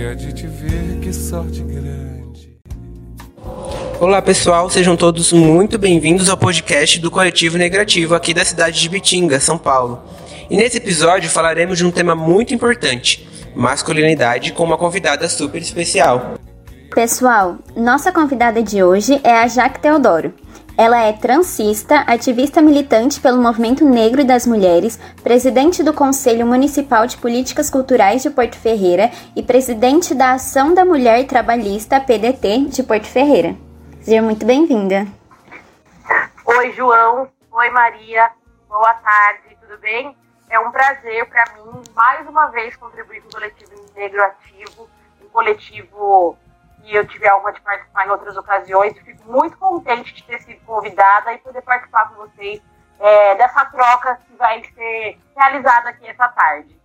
alegria de te ver, que sorte grande. Olá pessoal, sejam todos muito bem-vindos ao podcast do Coletivo Negativo aqui da cidade de Bitinga, São Paulo. E nesse episódio falaremos de um tema muito importante, masculinidade, com uma convidada super especial. Pessoal, nossa convidada de hoje é a Jaque Teodoro. Ela é transista, ativista militante pelo movimento negro das mulheres, presidente do Conselho Municipal de Políticas Culturais de Porto Ferreira e presidente da Ação da Mulher Trabalhista PDT de Porto Ferreira. Seja muito bem-vinda. Oi, João. Oi, Maria. Boa tarde, tudo bem? É um prazer para mim, mais uma vez, contribuir com o Coletivo Negro Ativo, um coletivo que eu tive a honra de participar em outras ocasiões. Fico muito contente de ter sido convidada e poder participar com vocês é, dessa troca que vai ser realizada aqui essa tarde.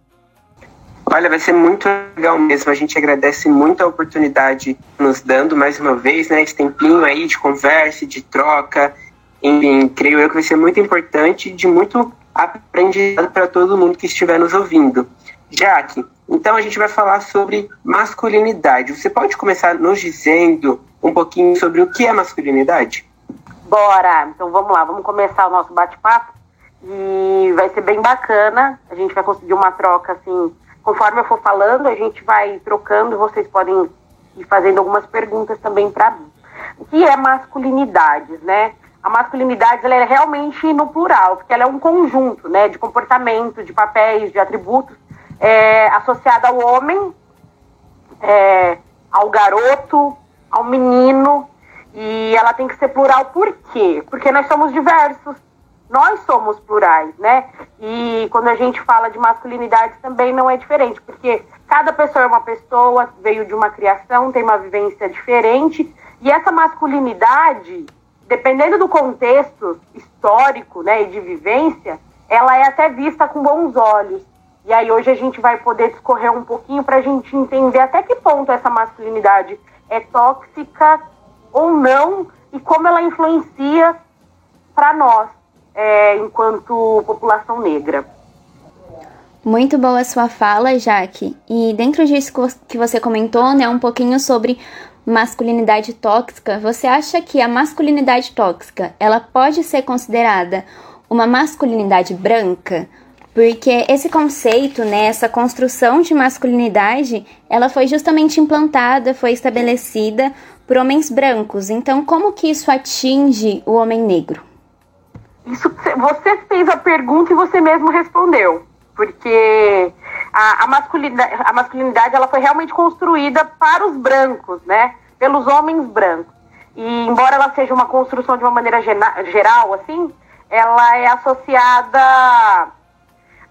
Olha, vai ser muito legal mesmo. A gente agradece muito a oportunidade nos dando mais uma vez, né? Esse tempinho aí de conversa, de troca. Enfim, creio eu que vai ser muito importante e de muito aprendizado para todo mundo que estiver nos ouvindo. Jaque, então a gente vai falar sobre masculinidade. Você pode começar nos dizendo um pouquinho sobre o que é masculinidade? Bora! Então vamos lá, vamos começar o nosso bate-papo e vai ser bem bacana. A gente vai conseguir uma troca assim, conforme eu for falando, a gente vai trocando. Vocês podem ir fazendo algumas perguntas também para mim. O que é masculinidade, né? A masculinidade ela é realmente no plural, porque ela é um conjunto, né, de comportamento, de papéis, de atributos é, associada ao homem, é, ao garoto, ao menino, e ela tem que ser plural por quê? Porque nós somos diversos, nós somos plurais, né? E quando a gente fala de masculinidade também não é diferente, porque cada pessoa é uma pessoa, veio de uma criação, tem uma vivência diferente, e essa masculinidade, dependendo do contexto histórico, né, e de vivência, ela é até vista com bons olhos. E aí hoje a gente vai poder discorrer um pouquinho para a gente entender até que ponto essa masculinidade é tóxica ou não e como ela influencia para nós é, enquanto população negra. Muito boa sua fala, Jaque. E dentro disso que você comentou, né, um pouquinho sobre masculinidade tóxica, você acha que a masculinidade tóxica, ela pode ser considerada uma masculinidade branca? Porque esse conceito, né, essa construção de masculinidade, ela foi justamente implantada, foi estabelecida por homens brancos. Então, como que isso atinge o homem negro? Isso você fez a pergunta e você mesmo respondeu, porque a, a, masculinidade, a masculinidade ela foi realmente construída para os brancos, né, pelos homens brancos. E embora ela seja uma construção de uma maneira geral, assim, ela é associada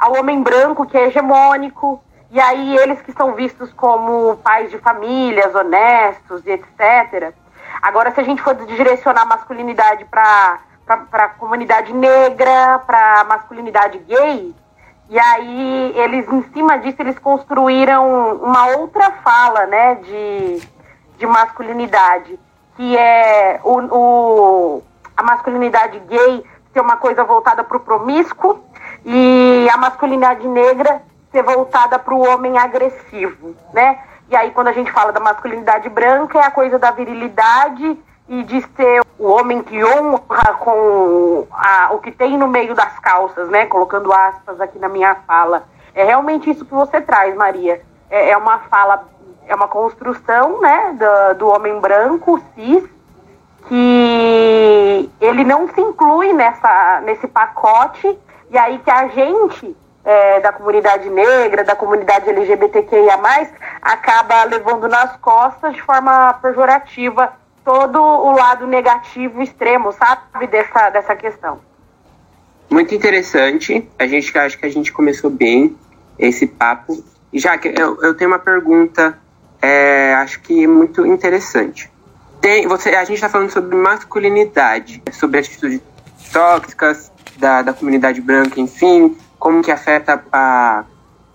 ao homem branco que é hegemônico, e aí eles que são vistos como pais de famílias, honestos e etc. Agora, se a gente for direcionar a masculinidade para a comunidade negra, para a masculinidade gay, e aí eles, em cima disso, eles construíram uma outra fala, né, de, de masculinidade, que é o, o a masculinidade gay ser uma coisa voltada para o promíscuo, e a masculinidade negra ser voltada para o homem agressivo, né? E aí quando a gente fala da masculinidade branca é a coisa da virilidade e de ser o homem que honra com a, o que tem no meio das calças, né? Colocando aspas aqui na minha fala. É realmente isso que você traz, Maria. É, é uma fala, é uma construção, né, do, do homem branco, cis, que ele não se inclui nessa, nesse pacote e aí que a gente é, da comunidade negra, da comunidade LGBTQIA, acaba levando nas costas de forma pejorativa todo o lado negativo extremo, sabe, dessa, dessa questão. Muito interessante. A gente acho que a gente começou bem esse papo. Já que eu, eu tenho uma pergunta, é, acho que muito interessante. Tem, você, a gente está falando sobre masculinidade, sobre atitudes tóxicas, da, da comunidade branca, enfim, como que afeta a,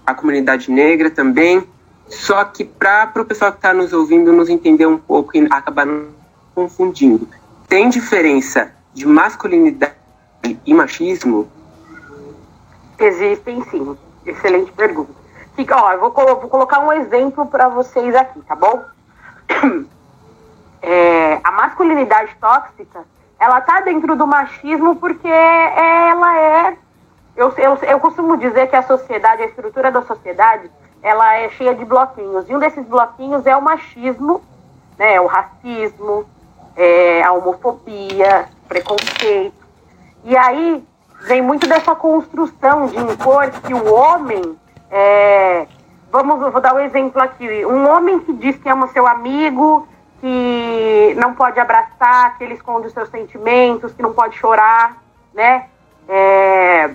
a comunidade negra também. Só que para o pessoal que está nos ouvindo nos entender um pouco e acabar confundindo, tem diferença de masculinidade e machismo? Existem sim. Excelente pergunta. Que, ó, eu vou, vou colocar um exemplo para vocês aqui, tá bom? É, a masculinidade tóxica, ela tá dentro do machismo porque ela é. Eu, eu, eu costumo dizer que a sociedade, a estrutura da sociedade, ela é cheia de bloquinhos. E um desses bloquinhos é o machismo, né, o racismo, é, a homofobia, preconceito. E aí vem muito dessa construção de impor que o homem é, vamos, vou dar um exemplo aqui. Um homem que diz que ama seu amigo, que não pode abraçar, que ele esconde os seus sentimentos, que não pode chorar, né? É,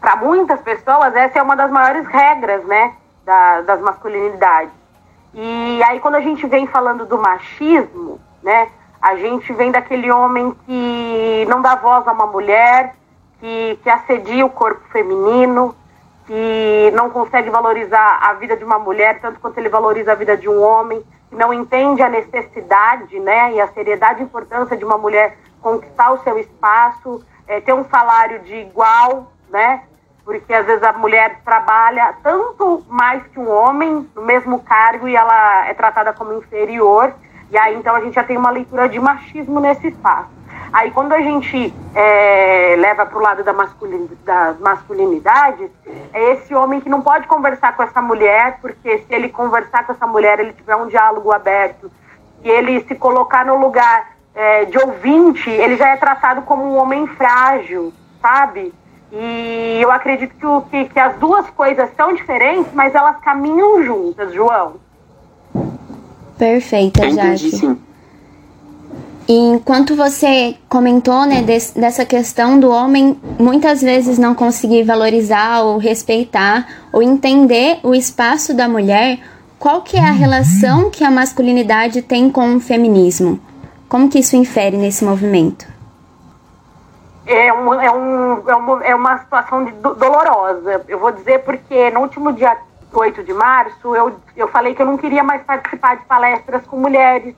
Para muitas pessoas, essa é uma das maiores regras, né? Da, das masculinidades. E aí, quando a gente vem falando do machismo, né? A gente vem daquele homem que não dá voz a uma mulher, que, que assedia o corpo feminino, que não consegue valorizar a vida de uma mulher tanto quanto ele valoriza a vida de um homem, não entende a necessidade né, e a seriedade e importância de uma mulher conquistar o seu espaço, é, ter um salário de igual, né? Porque às vezes a mulher trabalha tanto mais que um homem no mesmo cargo e ela é tratada como inferior. E aí então a gente já tem uma leitura de machismo nesse espaço. Aí quando a gente é, leva para o lado da masculinidade, das masculinidades, é esse homem que não pode conversar com essa mulher, porque se ele conversar com essa mulher, ele tiver um diálogo aberto, e ele se colocar no lugar é, de ouvinte, ele já é tratado como um homem frágil, sabe? E eu acredito que, o, que, que as duas coisas são diferentes, mas elas caminham juntas, João. Perfeita, Jaque. Sim. E enquanto você comentou né, desse, dessa questão do homem muitas vezes não conseguir valorizar ou respeitar ou entender o espaço da mulher, qual que é a relação que a masculinidade tem com o feminismo? Como que isso infere nesse movimento? É, um, é, um, é, uma, é uma situação de, dolorosa. Eu vou dizer porque no último dia 8 de março eu, eu falei que eu não queria mais participar de palestras com mulheres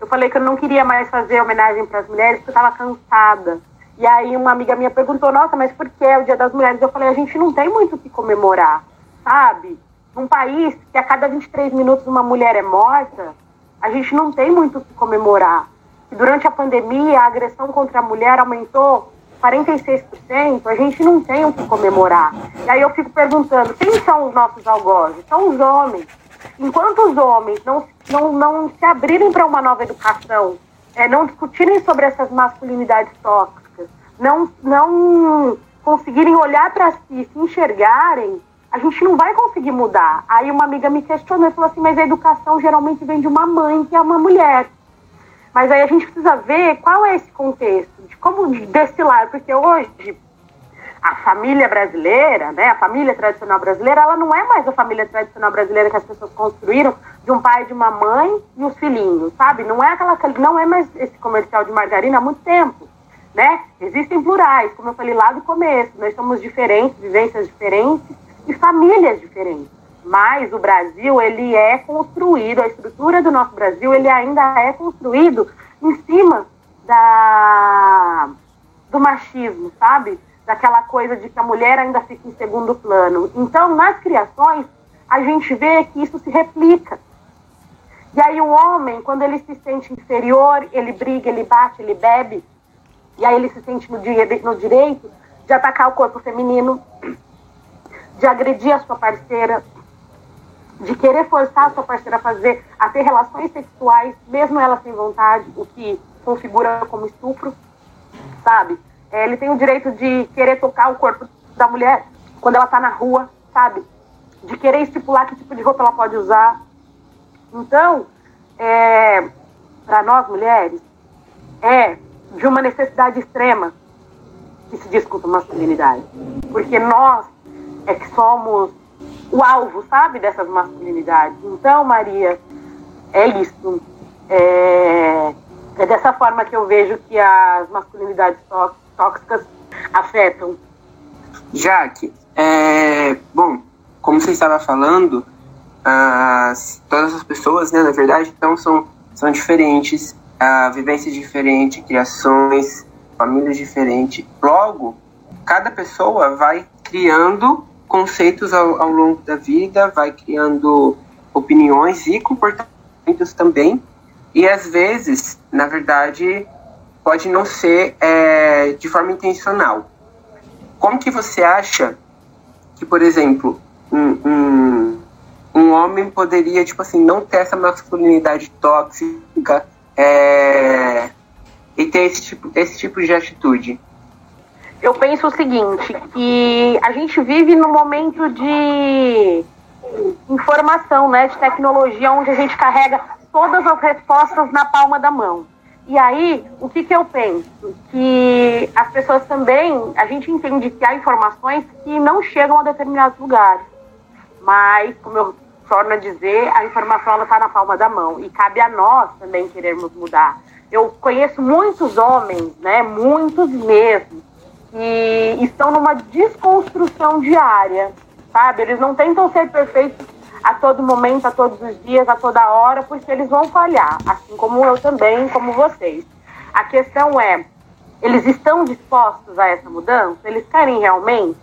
eu falei que eu não queria mais fazer homenagem para as mulheres porque eu estava cansada. E aí uma amiga minha perguntou, nossa, mas por que é o Dia das Mulheres? Eu falei, a gente não tem muito o que comemorar, sabe? Num país que a cada 23 minutos uma mulher é morta, a gente não tem muito o que comemorar. E durante a pandemia, a agressão contra a mulher aumentou 46%, a gente não tem o que comemorar. E aí eu fico perguntando, quem são os nossos algozes? São os homens. Enquanto os homens não, não, não se abrirem para uma nova educação, é, não discutirem sobre essas masculinidades tóxicas, não, não conseguirem olhar para si, se enxergarem, a gente não vai conseguir mudar. Aí uma amiga me questionou e falou assim, mas a educação geralmente vem de uma mãe que é uma mulher. Mas aí a gente precisa ver qual é esse contexto, de como destilar, porque hoje a família brasileira, né, a família tradicional brasileira, ela não é mais a família tradicional brasileira que as pessoas construíram de um pai, de uma mãe e os filhinhos, sabe? Não é aquela, não é mais esse comercial de margarina há muito tempo, né? Existem plurais, como eu falei lá do começo, nós somos diferentes, vivências diferentes e famílias diferentes. Mas o Brasil, ele é construído, a estrutura do nosso Brasil, ele ainda é construído em cima da do machismo, sabe? Daquela coisa de que a mulher ainda fica em segundo plano. Então, nas criações, a gente vê que isso se replica. E aí o homem, quando ele se sente inferior, ele briga, ele bate, ele bebe, e aí ele se sente no, no direito de atacar o corpo feminino, de agredir a sua parceira, de querer forçar a sua parceira a fazer, a ter relações sexuais, mesmo ela sem vontade, o que configura como estupro, sabe? É, ele tem o direito de querer tocar o corpo da mulher quando ela está na rua, sabe? De querer estipular que tipo de roupa ela pode usar. Então, é, para nós mulheres, é de uma necessidade extrema que se discuta masculinidade. Porque nós é que somos o alvo, sabe, dessas masculinidades. Então, Maria, é isso. É, é dessa forma que eu vejo que as masculinidades tóxicas tóxicas afetam? Jaque, é, bom, como você estava falando, as, todas as pessoas, né, na verdade, então são, são diferentes, a vivência é diferente, criações, famílias diferentes. Logo, cada pessoa vai criando conceitos ao, ao longo da vida, vai criando opiniões e comportamentos também, e às vezes, na verdade, pode não ser é, de forma intencional. Como que você acha que, por exemplo, um, um, um homem poderia, tipo assim, não ter essa masculinidade tóxica é, e ter esse tipo, esse tipo de atitude? Eu penso o seguinte, que a gente vive num momento de informação, né, de tecnologia, onde a gente carrega todas as respostas na palma da mão. E aí, o que, que eu penso? Que as pessoas também, a gente entende que há informações que não chegam a determinados lugares. Mas, como eu torno a dizer, a informação está na palma da mão. E cabe a nós também querermos mudar. Eu conheço muitos homens, né, muitos mesmo, que estão numa desconstrução diária, sabe? Eles não tentam ser perfeitos a todo momento, a todos os dias, a toda hora, porque eles vão falhar, assim como eu também, como vocês. A questão é, eles estão dispostos a essa mudança? Eles querem realmente?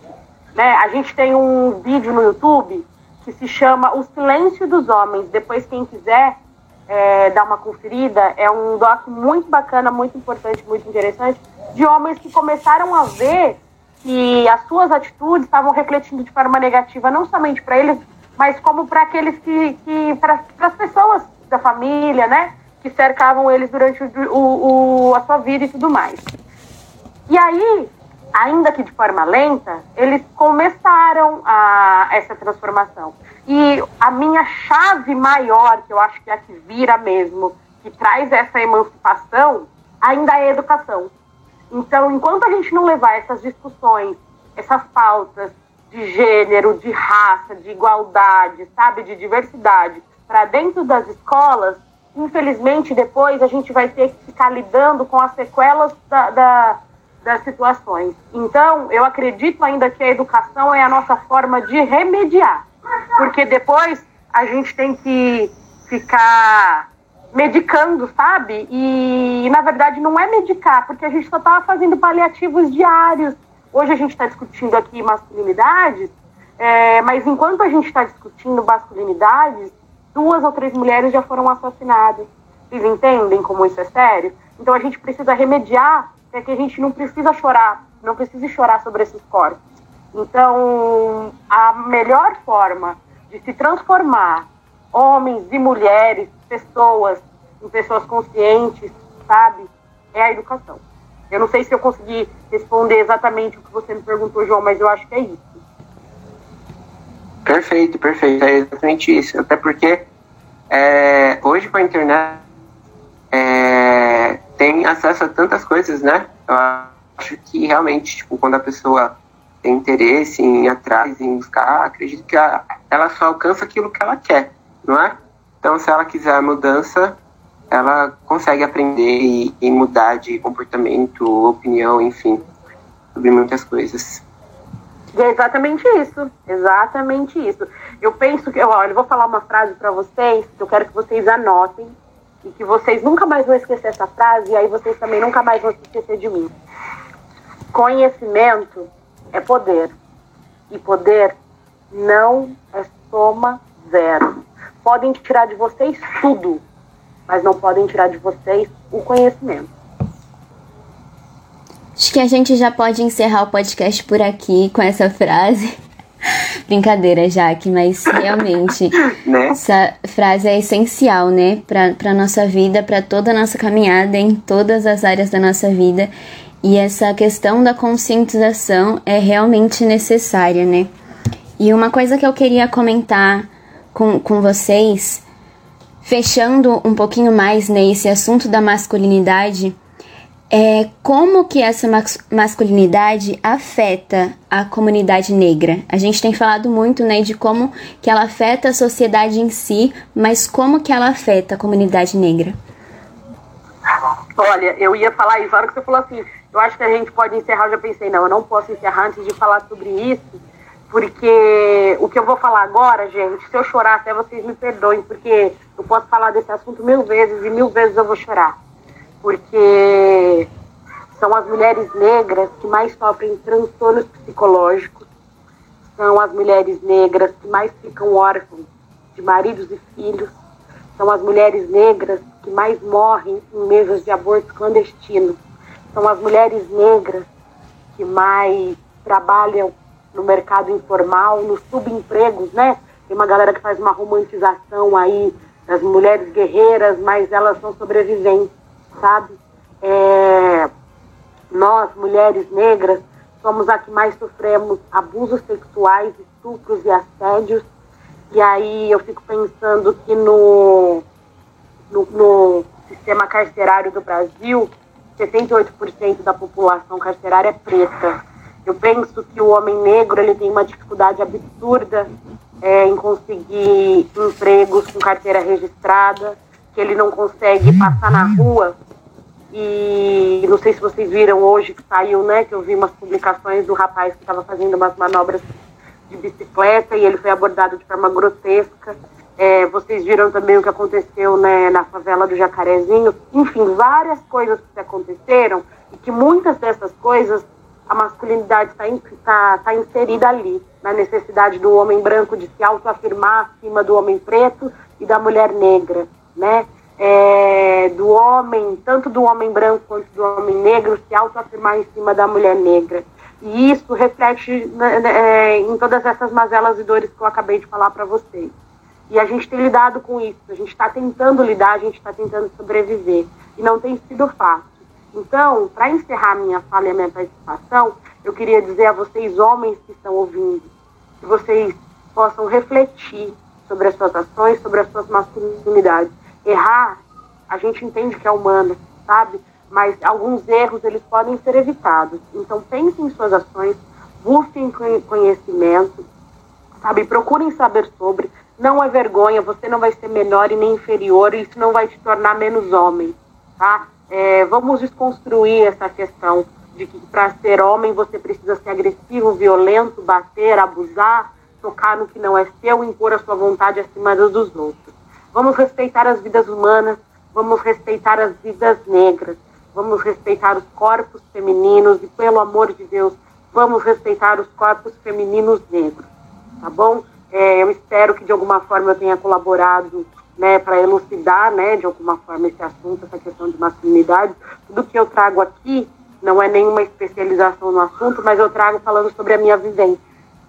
Né? A gente tem um vídeo no YouTube que se chama O Silêncio dos Homens. Depois, quem quiser é, dar uma conferida, é um doc muito bacana, muito importante, muito interessante, de homens que começaram a ver que as suas atitudes estavam refletindo de forma negativa, não somente para eles, mas como para aqueles que, que para as pessoas da família, né, que cercavam eles durante o, o, o, a sua vida e tudo mais. E aí, ainda que de forma lenta, eles começaram a, essa transformação. E a minha chave maior, que eu acho que é a que vira mesmo, que traz essa emancipação, ainda é a educação. Então, enquanto a gente não levar essas discussões, essas pautas de gênero, de raça, de igualdade, sabe, de diversidade, para dentro das escolas, infelizmente depois a gente vai ter que ficar lidando com as sequelas da, da, das situações. Então, eu acredito ainda que a educação é a nossa forma de remediar, porque depois a gente tem que ficar medicando, sabe? E, na verdade não é medicar, porque a gente só estava fazendo paliativos diários. Hoje a gente está discutindo aqui masculinidades, é, mas enquanto a gente está discutindo masculinidades, duas ou três mulheres já foram assassinadas. Vocês entendem como isso é sério? Então a gente precisa remediar para que a gente não precisa chorar, não precise chorar sobre esses corpos. Então, a melhor forma de se transformar homens e mulheres pessoas, em pessoas conscientes, sabe? É a educação. Eu não sei se eu consegui responder exatamente o que você me perguntou, João, mas eu acho que é isso. Perfeito, perfeito. É exatamente isso. Até porque é, hoje com a internet é, tem acesso a tantas coisas, né? Eu acho que realmente, tipo, quando a pessoa tem interesse em ir atrás, em buscar, acredito que ela só alcança aquilo que ela quer, não é? Então, se ela quiser a mudança, ela consegue aprender e, e mudar de comportamento, opinião, enfim, sobre muitas coisas. E é exatamente isso, exatamente isso. Eu penso que, olha, eu vou falar uma frase para vocês, que eu quero que vocês anotem, e que vocês nunca mais vão esquecer essa frase, e aí vocês também nunca mais vão se esquecer de mim. Conhecimento é poder, e poder não é soma zero podem tirar de vocês tudo, mas não podem tirar de vocês o conhecimento. Acho que a gente já pode encerrar o podcast por aqui com essa frase. Brincadeira, Jaque, mas realmente né? essa frase é essencial, né, para nossa vida, para toda a nossa caminhada em todas as áreas da nossa vida. E essa questão da conscientização é realmente necessária, né? E uma coisa que eu queria comentar com, com vocês, fechando um pouquinho mais nesse assunto da masculinidade, é como que essa masculinidade afeta a comunidade negra. A gente tem falado muito, né, de como que ela afeta a sociedade em si, mas como que ela afeta a comunidade negra. Olha, eu ia falar isso, a hora que você falou assim, eu acho que a gente pode encerrar, eu já pensei, não, eu não posso encerrar antes de falar sobre isso, porque o que eu vou falar agora, gente, se eu chorar até vocês me perdoem, porque eu posso falar desse assunto mil vezes e mil vezes eu vou chorar. Porque são as mulheres negras que mais sofrem transtornos psicológicos, são as mulheres negras que mais ficam órfãs de maridos e filhos, são as mulheres negras que mais morrem em mesas de aborto clandestino, são as mulheres negras que mais trabalham no mercado informal, nos subempregos, né? Tem uma galera que faz uma romantização aí das mulheres guerreiras, mas elas são sobreviventes, sabe? É... Nós, mulheres negras, somos a que mais sofremos abusos sexuais, estupros e assédios. E aí eu fico pensando que no, no, no sistema carcerário do Brasil, 78% da população carcerária é preta. Eu penso que o homem negro ele tem uma dificuldade absurda é, em conseguir empregos com carteira registrada, que ele não consegue passar na rua. E não sei se vocês viram hoje que saiu, né? Que eu vi umas publicações do rapaz que estava fazendo umas manobras de bicicleta e ele foi abordado de forma grotesca. É, vocês viram também o que aconteceu né, na favela do Jacarezinho. Enfim, várias coisas que aconteceram e que muitas dessas coisas a masculinidade está tá, tá inserida ali, na necessidade do homem branco de se autoafirmar acima do homem preto e da mulher negra, né? É, do homem, tanto do homem branco quanto do homem negro, se autoafirmar em cima da mulher negra. E isso reflete né, né é, em todas essas mazelas e dores que eu acabei de falar para vocês. E a gente tem lidado com isso, a gente está tentando lidar, a gente está tentando sobreviver. E não tem sido fácil. Então, para encerrar minha fala e minha participação, eu queria dizer a vocês, homens que estão ouvindo, que vocês possam refletir sobre as suas ações, sobre as suas masculinidades. Errar, a gente entende que é humano, sabe? Mas alguns erros, eles podem ser evitados. Então, pensem em suas ações, busquem conhecimento, sabe? Procurem saber sobre. Não é vergonha, você não vai ser menor e nem inferior, e isso não vai te tornar menos homem, tá? É, vamos desconstruir essa questão de que para ser homem você precisa ser agressivo, violento, bater, abusar, tocar no que não é seu, impor a sua vontade acima dos outros. Vamos respeitar as vidas humanas, vamos respeitar as vidas negras, vamos respeitar os corpos femininos e, pelo amor de Deus, vamos respeitar os corpos femininos negros, tá bom? É, eu espero que de alguma forma eu tenha colaborado né, para elucidar, né, de alguma forma esse assunto, essa questão de masculinidade. Tudo que eu trago aqui não é nenhuma especialização no assunto, mas eu trago falando sobre a minha vivência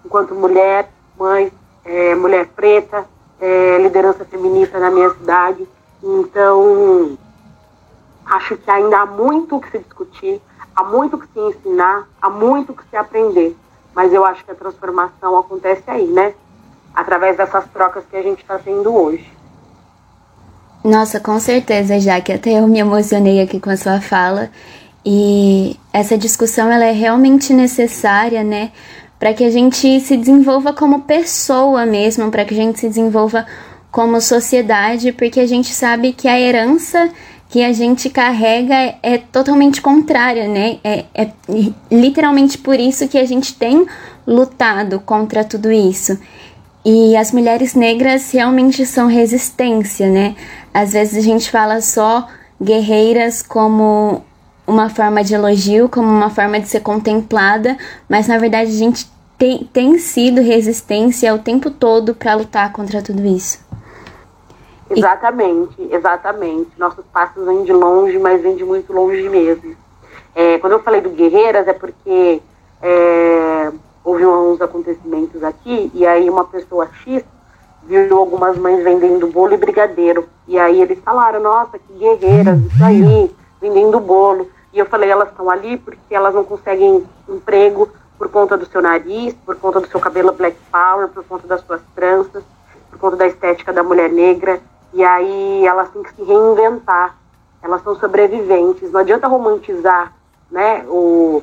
enquanto mulher, mãe, é, mulher preta, é, liderança feminista na minha cidade. Então, acho que ainda há muito o que se discutir, há muito o que se ensinar, há muito o que se aprender. Mas eu acho que a transformação acontece aí, né? Através dessas trocas que a gente está tendo hoje. Nossa, com certeza, já que até eu me emocionei aqui com a sua fala. E essa discussão ela é realmente necessária, né, para que a gente se desenvolva como pessoa mesmo, para que a gente se desenvolva como sociedade, porque a gente sabe que a herança que a gente carrega é totalmente contrária, né? É, é literalmente por isso que a gente tem lutado contra tudo isso. E as mulheres negras realmente são resistência, né? Às vezes a gente fala só guerreiras como uma forma de elogio, como uma forma de ser contemplada, mas na verdade a gente tem, tem sido resistência o tempo todo para lutar contra tudo isso. Exatamente, exatamente. Nossos passos vêm de longe, mas vêm de muito longe mesmo. É, quando eu falei do Guerreiras, é porque é, houve uns acontecimentos aqui, e aí uma pessoa X viu algumas mães vendendo bolo e brigadeiro. E aí eles falaram, nossa, que guerreiras, isso aí, vendendo bolo. E eu falei, elas estão ali porque elas não conseguem emprego por conta do seu nariz, por conta do seu cabelo black power, por conta das suas tranças, por conta da estética da mulher negra. E aí elas têm que se reinventar. Elas são sobreviventes. Não adianta romantizar né, o,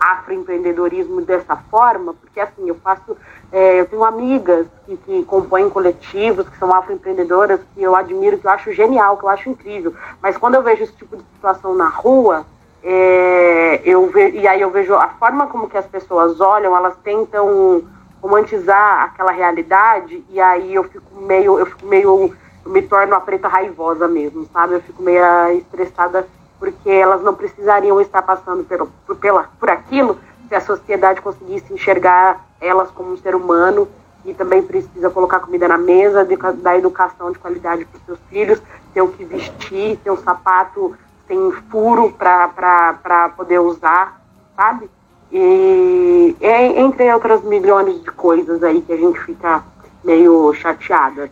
afroempreendedorismo dessa forma, porque assim, eu faço, é, eu tenho amigas que, que compõem coletivos, que são afroempreendedoras, que eu admiro, que eu acho genial, que eu acho incrível, mas quando eu vejo esse tipo de situação na rua, é, eu ve, e aí eu vejo a forma como que as pessoas olham, elas tentam romantizar aquela realidade, e aí eu fico meio, eu fico meio, eu me torno a preta raivosa mesmo, sabe? Eu fico meio estressada porque elas não precisariam estar passando por, por, pela, por aquilo se a sociedade conseguisse enxergar elas como um ser humano e também precisa colocar comida na mesa, de, dar educação de qualidade para os seus filhos, ter o que vestir, ter um sapato sem furo para poder usar, sabe? E é, entre outras milhões de coisas aí que a gente fica meio chateada.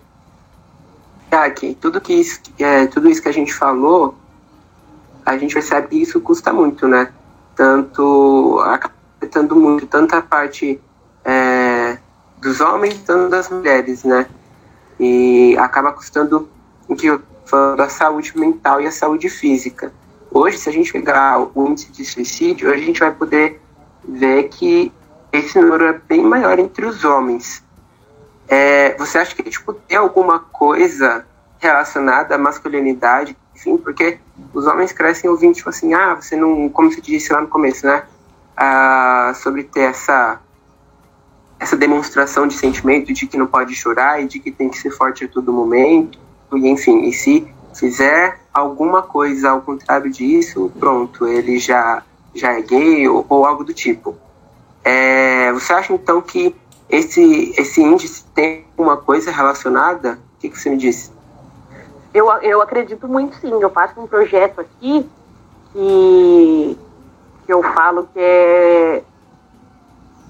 Aqui, tudo que é, tudo isso que a gente falou, a gente percebe que isso custa muito, né? Tanto afetando muito tanto a parte é, dos homens, tanto das mulheres, né? E acaba custando o que falo a saúde mental e a saúde física. Hoje, se a gente pegar o índice de suicídio, a gente vai poder ver que esse número é bem maior entre os homens. É, você acha que tipo, tem alguma coisa relacionada à masculinidade, enfim, porque os homens crescem ouvindo, tipo assim, ah, você não, como você disse lá no começo, né? Ah, sobre ter essa essa demonstração de sentimento de que não pode chorar e de que tem que ser forte a todo momento, e enfim, e se fizer alguma coisa ao contrário disso, pronto, ele já já é gay ou, ou algo do tipo. É, você acha então que esse, esse índice tem alguma coisa relacionada? O que, que você me disse? Eu, eu acredito muito sim. Eu faço um projeto aqui que, que eu falo que é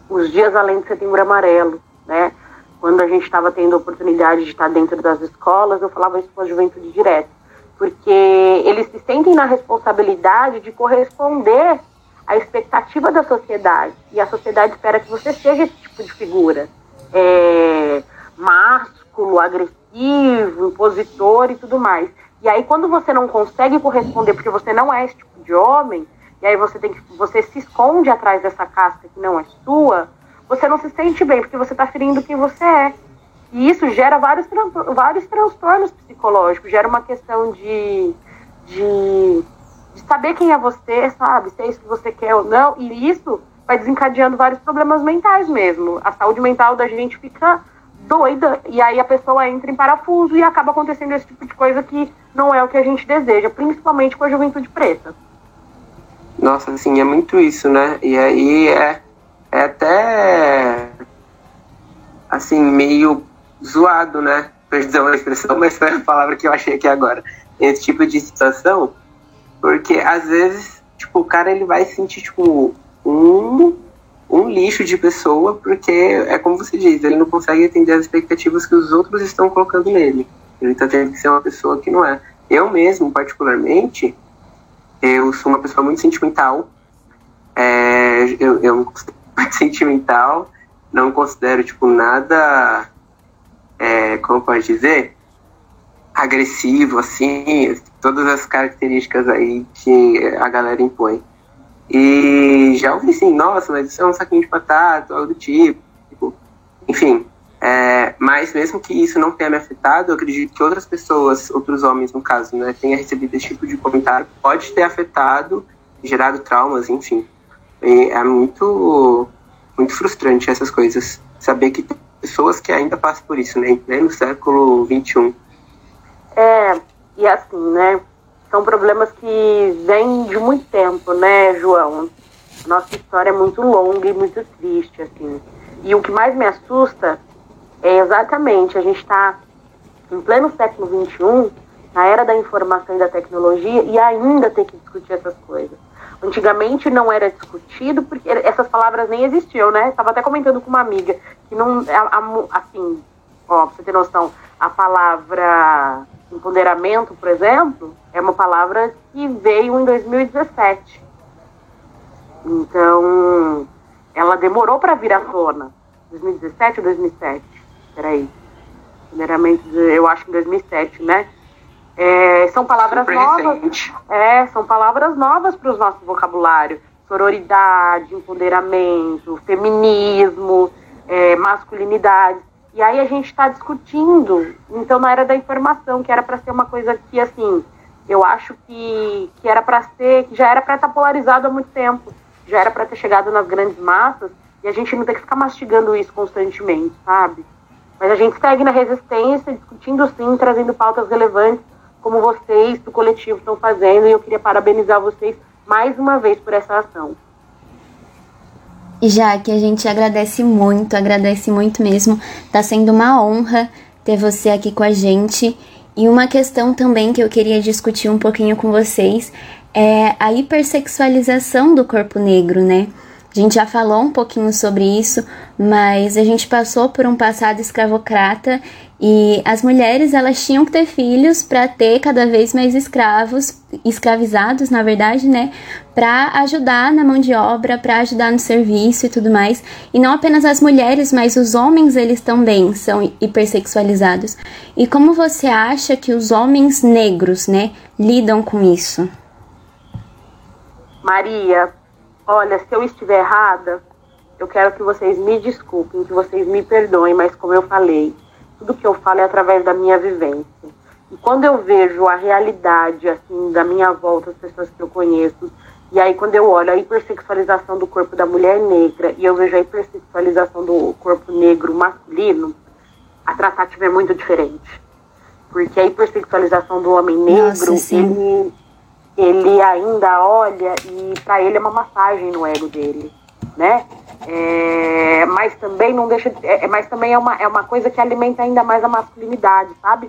os dias além de setembro amarelo, né? Quando a gente estava tendo a oportunidade de estar dentro das escolas, eu falava isso com a juventude direto, porque eles se sentem na responsabilidade de corresponder à expectativa da sociedade, e a sociedade espera que você seja esse tipo de figura, é, másculo, agressivo, impositor e tudo mais. E aí, quando você não consegue corresponder porque você não é esse tipo de homem, e aí você tem que você se esconde atrás dessa casca que não é sua, você não se sente bem porque você está ferindo quem você é. E isso gera vários, vários transtornos psicológicos, gera uma questão de, de, de saber quem é você, sabe? Se é isso que você quer ou não, e isso vai desencadeando vários problemas mentais mesmo. A saúde mental da gente fica doida, e aí a pessoa entra em parafuso e acaba acontecendo esse tipo de coisa que não é o que a gente deseja, principalmente com a juventude preta. Nossa, assim, é muito isso, né? E aí é, é até assim, meio zoado, né? Perdão a expressão, mas foi a palavra que eu achei aqui agora. Esse tipo de situação, porque às vezes, tipo, o cara ele vai sentir, tipo, um lixo de pessoa, porque é como você diz, ele não consegue atender as expectativas que os outros estão colocando nele. Ele tá tendo que ser uma pessoa que não é. Eu mesmo, particularmente, eu sou uma pessoa muito sentimental. É, eu, eu considero muito sentimental. Não considero, tipo, nada. É, como pode dizer? Agressivo, assim. Todas as características aí que a galera impõe. E já ouvi assim, nossa, mas isso é um saquinho de batata, algo do tipo. tipo enfim, é, mas mesmo que isso não tenha me afetado, eu acredito que outras pessoas, outros homens no caso, né, tenham recebido esse tipo de comentário, pode ter afetado, gerado traumas, enfim. E é muito, muito frustrante essas coisas. Saber que tem pessoas que ainda passam por isso, né, no século XXI. É, e assim, né, são problemas que vêm de muito tempo, né, João? Nossa história é muito longa e muito triste, assim. E o que mais me assusta é exatamente, a gente está em pleno século XXI, na era da informação e da tecnologia, e ainda ter que discutir essas coisas. Antigamente não era discutido porque essas palavras nem existiam, né? Estava até comentando com uma amiga que não, assim, ó, pra você ter noção, a palavra empoderamento, por exemplo, é uma palavra que veio em 2017. Então, ela demorou para vir à tona. 2017 ou 2007? peraí. Primeiramente, eu acho que em 2007, né? É, são palavras Super novas. Recente. É, são palavras novas para o nosso vocabulário. Sororidade, empoderamento, feminismo, é, masculinidade. E aí a gente está discutindo, então na era da informação, que era para ser uma coisa que, assim, eu acho que, que era para ser, que já era para estar tá polarizado há muito tempo, já era para ter chegado nas grandes massas, e a gente não tem que ficar mastigando isso constantemente, sabe? Mas a gente segue na resistência, discutindo sim, trazendo pautas relevantes, como vocês do coletivo estão fazendo, e eu queria parabenizar vocês mais uma vez por essa ação. Já que a gente agradece muito, agradece muito mesmo. Tá sendo uma honra ter você aqui com a gente. E uma questão também que eu queria discutir um pouquinho com vocês é a hipersexualização do corpo negro, né? A gente já falou um pouquinho sobre isso, mas a gente passou por um passado escravocrata e as mulheres elas tinham que ter filhos para ter cada vez mais escravos, escravizados, na verdade, né, para ajudar na mão de obra, para ajudar no serviço e tudo mais. E não apenas as mulheres, mas os homens eles também são hipersexualizados. E como você acha que os homens negros, né, lidam com isso? Maria, olha, se eu estiver errada, eu quero que vocês me desculpem, que vocês me perdoem, mas como eu falei, tudo que eu falo é através da minha vivência. E quando eu vejo a realidade, assim, da minha volta, as pessoas que eu conheço, e aí quando eu olho a hipersexualização do corpo da mulher negra e eu vejo a hipersexualização do corpo negro masculino, a tratativa é muito diferente. Porque a hipersexualização do homem negro, Nossa, ele, ele ainda olha e para ele é uma massagem no ego dele, né? É, mas também não deixa, é, mas também é uma, é uma coisa que alimenta ainda mais a masculinidade, sabe?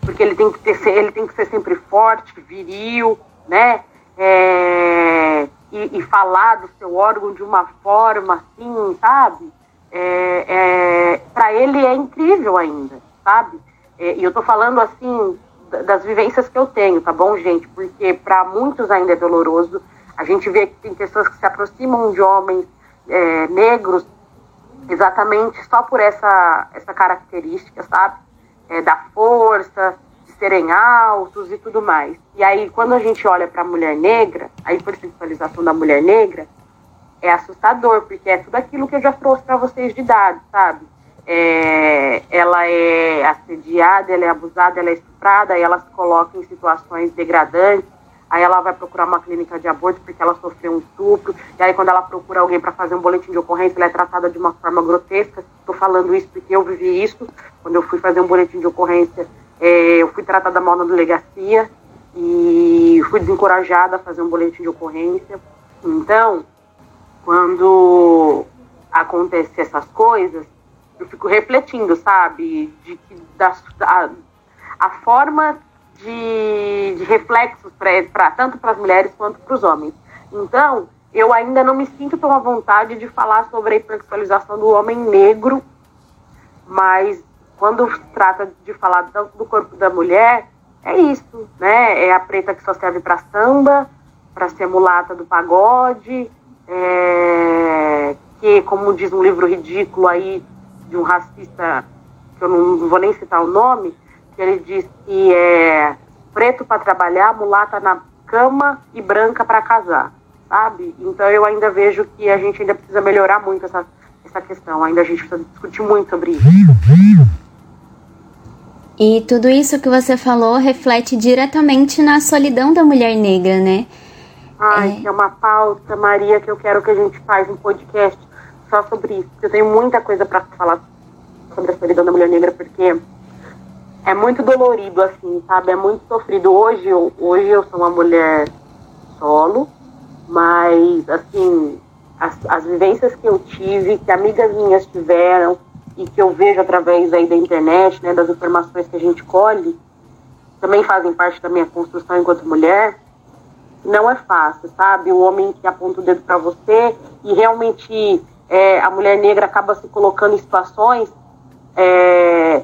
Porque ele tem que ter, ele tem que ser sempre forte, viril, né? É, e, e, falar do seu órgão de uma forma assim, sabe? É, é para ele é incrível ainda, sabe? É, e eu tô falando assim das vivências que eu tenho, tá bom, gente? Porque para muitos ainda é doloroso. A gente vê que tem pessoas que se aproximam de homens é, negros exatamente só por essa, essa característica, sabe? É, da força, de serem altos e tudo mais. E aí, quando a gente olha para a mulher negra, a hipersexualização da mulher negra é assustador, porque é tudo aquilo que eu já trouxe para vocês de dados, sabe? É, ela é assediada, ela é abusada, ela é estuprada, e ela se coloca em situações degradantes, aí ela vai procurar uma clínica de aborto porque ela sofreu um estupro, e aí quando ela procura alguém para fazer um boletim de ocorrência, ela é tratada de uma forma grotesca. Estou falando isso porque eu vivi isso. Quando eu fui fazer um boletim de ocorrência, é, eu fui tratada mal na delegacia e fui desencorajada a fazer um boletim de ocorrência. Então, quando acontecem essas coisas, eu fico refletindo, sabe, de que da, a, a forma de, de reflexos para tanto para as mulheres quanto para os homens. Então, eu ainda não me sinto tão à vontade de falar sobre a hipersexualização do homem negro, mas quando trata de falar do corpo da mulher, é isso, né? É a preta que só serve para samba, para ser mulata do pagode, é, que, como diz um livro ridículo aí de um racista, que eu não vou nem citar o nome, que ele diz que é preto para trabalhar, mulata na cama e branca para casar, sabe? Então eu ainda vejo que a gente ainda precisa melhorar muito essa, essa questão, ainda a gente precisa discutir muito sobre isso. E tudo isso que você falou reflete diretamente na solidão da mulher negra, né? Ai, é, é uma pauta, Maria, que eu quero que a gente faça um podcast só sobre isso. Eu tenho muita coisa para falar sobre a solidão da mulher negra, porque é muito dolorido, assim, sabe? É muito sofrido. Hoje eu, hoje eu sou uma mulher solo, mas, assim, as, as vivências que eu tive, que amigas minhas tiveram, e que eu vejo através aí da internet, né, das informações que a gente colhe, também fazem parte da minha construção enquanto mulher, não é fácil, sabe? O homem que aponta o dedo para você e realmente é, a mulher negra acaba se colocando em situações é,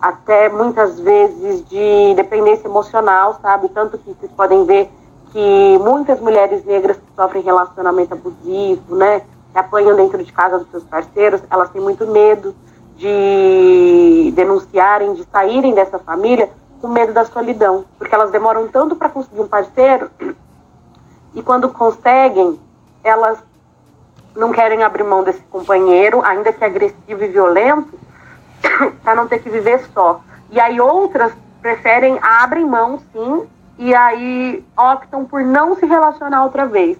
até muitas vezes de dependência emocional, sabe? Tanto que vocês podem ver que muitas mulheres negras que sofrem relacionamento abusivo, né? Que apanham dentro de casa dos seus parceiros, elas têm muito medo de denunciarem, de saírem dessa família com medo da solidão, porque elas demoram tanto para conseguir um parceiro e quando conseguem, elas não querem abrir mão desse companheiro, ainda que agressivo e violento, para não ter que viver só. E aí outras preferem, abrem mão, sim, e aí optam por não se relacionar outra vez.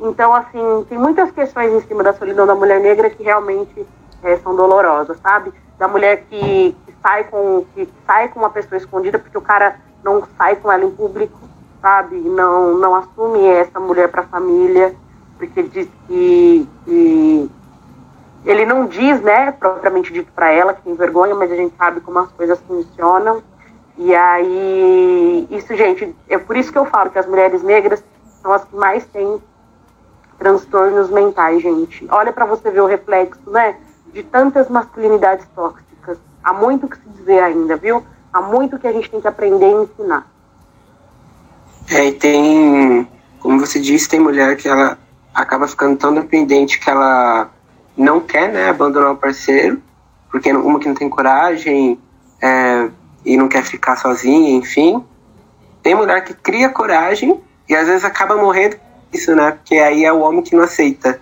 Então, assim, tem muitas questões em cima da solidão da mulher negra que realmente é, são dolorosas, sabe? Da mulher que, que, sai com, que sai com uma pessoa escondida porque o cara não sai com ela em público, sabe? Não, não assume essa mulher para a família. Porque ele diz que, que ele não diz, né, propriamente dito para ela que tem vergonha, mas a gente sabe como as coisas funcionam. E aí, isso, gente, é por isso que eu falo que as mulheres negras são as que mais têm transtornos mentais, gente. Olha para você ver o reflexo, né, de tantas masculinidades tóxicas. Há muito que se dizer ainda, viu? Há muito que a gente tem que aprender e ensinar. É, e tem, como você disse, tem mulher que ela acaba ficando tão dependente que ela não quer né, abandonar o parceiro, porque uma que não tem coragem é, e não quer ficar sozinha, enfim. Tem mulher que cria coragem e às vezes acaba morrendo isso, né? Porque aí é o homem que não aceita.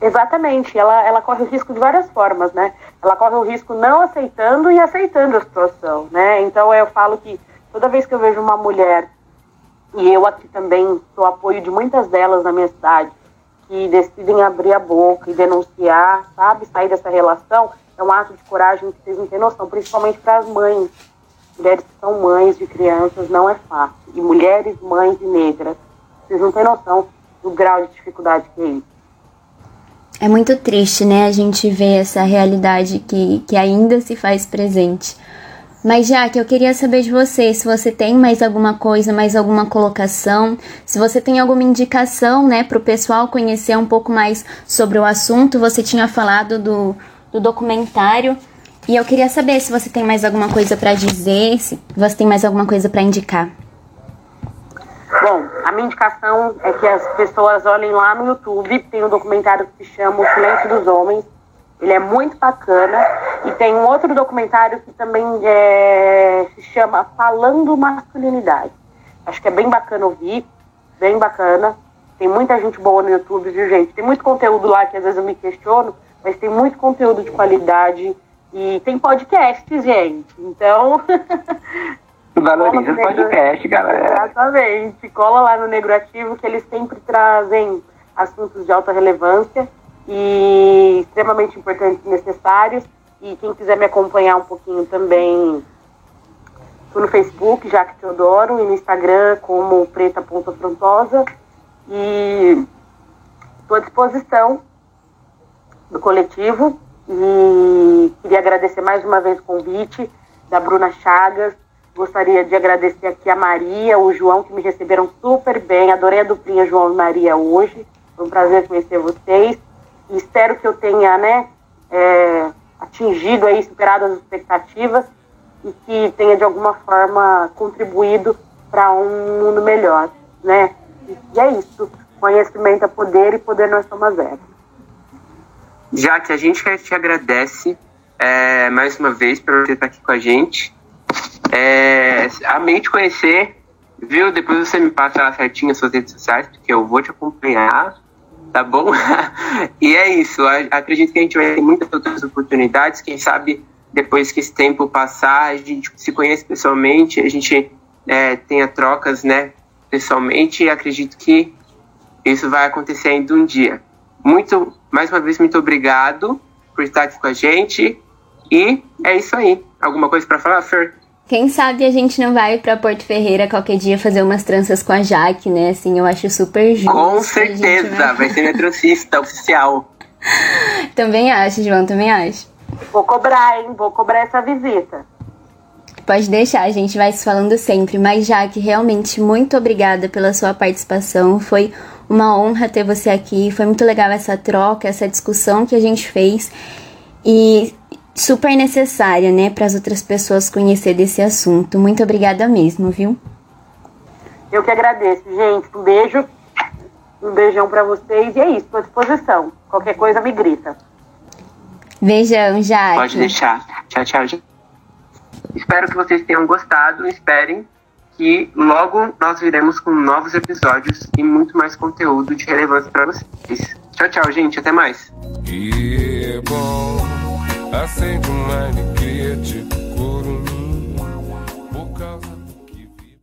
Exatamente, ela, ela corre o risco de várias formas, né? Ela corre o risco não aceitando e aceitando a situação, né? Então eu falo que toda vez que eu vejo uma mulher, e eu aqui também sou apoio de muitas delas na minha cidade, que decidem abrir a boca e denunciar, sabe, sair dessa relação, é um ato de coragem que vocês não têm noção, principalmente para as mães. Mulheres que são mães de crianças não é fácil. E mulheres, mães e negras, vocês não têm noção do grau de dificuldade que é isso. É muito triste, né, a gente ver essa realidade que, que ainda se faz presente. Mas já que eu queria saber de você, se você tem mais alguma coisa, mais alguma colocação, se você tem alguma indicação, né, para o pessoal conhecer um pouco mais sobre o assunto. Você tinha falado do, do documentário e eu queria saber se você tem mais alguma coisa para dizer, se você tem mais alguma coisa para indicar. Bom, a minha indicação é que as pessoas olhem lá no YouTube, tem um documentário que se chama O Silêncio dos Homens ele é muito bacana. E tem um outro documentário que também é, se chama Falando Masculinidade. Acho que é bem bacana ouvir, bem bacana. Tem muita gente boa no YouTube, viu, gente? Tem muito conteúdo lá que às vezes eu me questiono, mas tem muito conteúdo de qualidade. E tem podcast, gente. Então. Valoriza o podcast, galera. Exatamente. Cola lá no Negro Ativo, que eles sempre trazem assuntos de alta relevância e extremamente importantes e necessários. E quem quiser me acompanhar um pouquinho também, estou no Facebook, Jaque Teodoro, e no Instagram como preta.afrontosa. E estou à disposição do coletivo. E queria agradecer mais uma vez o convite da Bruna Chagas. Gostaria de agradecer aqui a Maria, o João, que me receberam super bem. Adorei a duplinha João e Maria hoje. Foi um prazer conhecer vocês espero que eu tenha, né, é, atingido aí, superado as expectativas e que tenha de alguma forma contribuído para um mundo melhor, né? E é isso. Conhecimento é poder e poder nós somos zero. Já que a gente te agradece é, mais uma vez por você estar aqui com a gente. É, amei te conhecer, viu? Depois você me passa certinho as suas redes sociais, porque eu vou te acompanhar tá bom? e é isso, acredito que a gente vai ter muitas outras oportunidades, quem sabe depois que esse tempo passar, a gente se conhece pessoalmente, a gente é, tenha trocas, né, pessoalmente, e acredito que isso vai acontecer ainda um dia. Muito, mais uma vez, muito obrigado por estar aqui com a gente, e é isso aí. Alguma coisa para falar, Fer? Quem sabe a gente não vai para Porto Ferreira qualquer dia fazer umas tranças com a Jaque, né? Assim, eu acho super justo. Com certeza, vai... vai ser minha transista oficial. Também acho, João, também acho. Vou cobrar, hein? Vou cobrar essa visita. Pode deixar, a gente vai se falando sempre. Mas, Jaque, realmente, muito obrigada pela sua participação. Foi uma honra ter você aqui. Foi muito legal essa troca, essa discussão que a gente fez. E super necessária, né, para as outras pessoas conhecer desse assunto. Muito obrigada mesmo, viu? Eu que agradeço, gente. Um beijo. Um beijão para vocês e é isso, estou à disposição. Qualquer coisa me grita. Beijão, Jaque. Pode deixar. Tchau, tchau. Gente. Espero que vocês tenham gostado. Esperem que logo nós viremos com novos episódios e muito mais conteúdo de relevância para vocês. Tchau, tchau, gente. Até mais. Acende uma alegria de